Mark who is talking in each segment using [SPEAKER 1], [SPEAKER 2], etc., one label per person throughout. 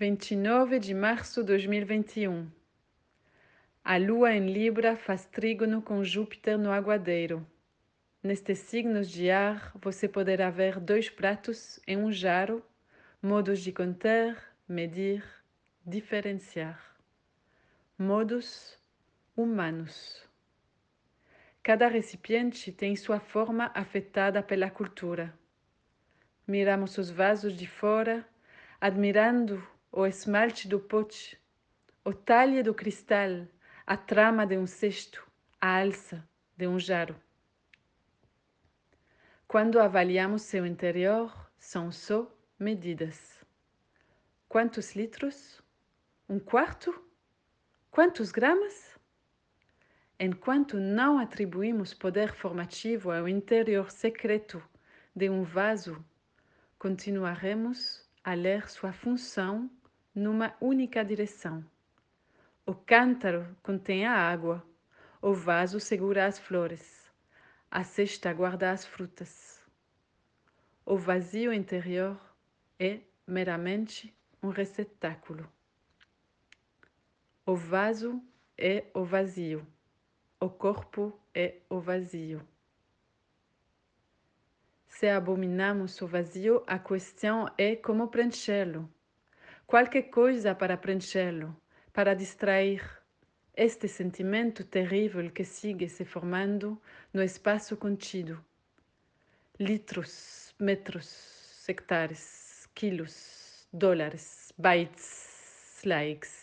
[SPEAKER 1] 29 de março de 2021. A lua em Libra faz trígono com Júpiter no Aguadeiro. Nestes signos de ar, você poderá ver dois pratos em um jarro, modos de conter, medir, diferenciar. Modos humanos. Cada recipiente tem sua forma afetada pela cultura. Miramos os vasos de fora, admirando o esmalte do pote, o talhe do cristal, a trama de um cesto, a alça de um jarro. Quando avaliamos seu interior, são só medidas. Quantos litros? Um quarto? Quantos gramas? Enquanto não atribuímos poder formativo ao interior secreto de um vaso, continuaremos a ler sua função numa única direção. O cântaro contém a água, o vaso segura as flores a cesta guarda as frutas. O vazio interior é meramente um receptáculo. O vaso é o vazio. O corpo é o vazio. Se abominamos o vazio, a questão é como preenchê-lo. Qualquer coisa para preenchê-lo, para distrair, este sentimento terrível que sigue se formando no espaço contido. Litros, metros, hectares, quilos, dólares, bytes, likes.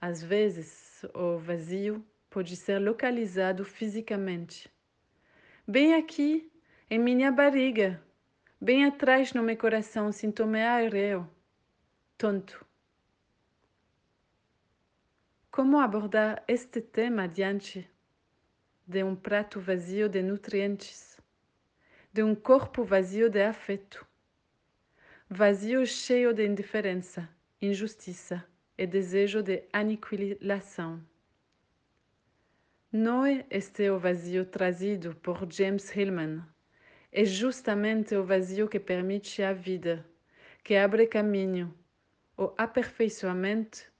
[SPEAKER 1] Às vezes, o vazio pode ser localizado fisicamente. Bem aqui, em minha barriga, bem atrás no meu coração, sinto-me aéreo, tonto como abordar este tema diante de um prato vazio de nutrientes, de um corpo vazio de afeto, vazio cheio de indiferença, injustiça e desejo de aniquilação? Não é este o vazio trazido por James Hillman. É justamente o vazio que permite a vida, que abre caminho, o aperfeiçoamento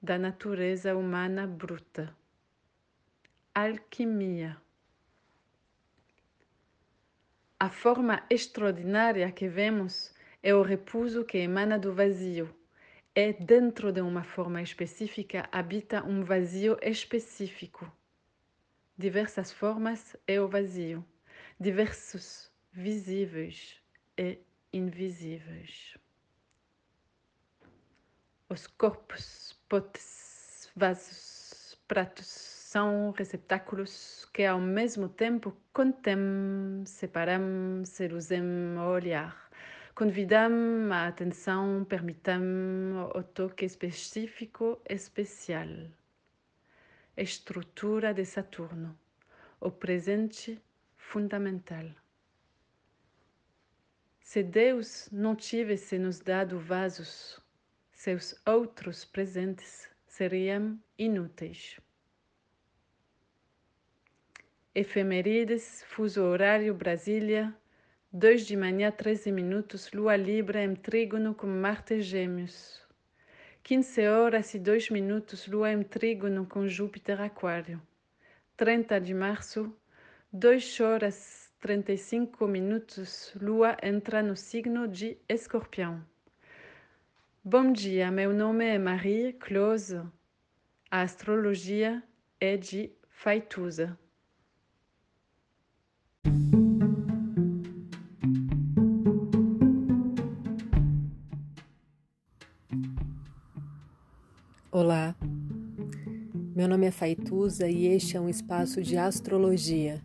[SPEAKER 1] da natureza humana bruta. Alquimia. A forma extraordinária que vemos é o repouso que emana do vazio. É dentro de uma forma específica habita um vazio específico. Diversas formas é o vazio, diversos visíveis e invisíveis. Os corpos potes, vasos, pratos são receptáculos que ao mesmo tempo contêm, separam, seduzem o olhar, convidam a atenção, permitem o toque específico especial. Estrutura de Saturno, o presente fundamental. Se Deus não tivesse nos dado vasos, seus outros presentes seriam inúteis. Efemerides, fuso horário Brasília, 2 de manhã, 13 minutos, Lua Libra em trígono com Marte Gêmeos. 15 horas e 2 minutos, Lua em trígono com Júpiter Aquário. 30 de março, 2 horas 35 minutos, Lua entra no signo de Escorpião. Bom dia, meu nome é Marie Close. A astrologia é de Faituza.
[SPEAKER 2] Olá, meu nome é Faituza e este é um espaço de astrologia.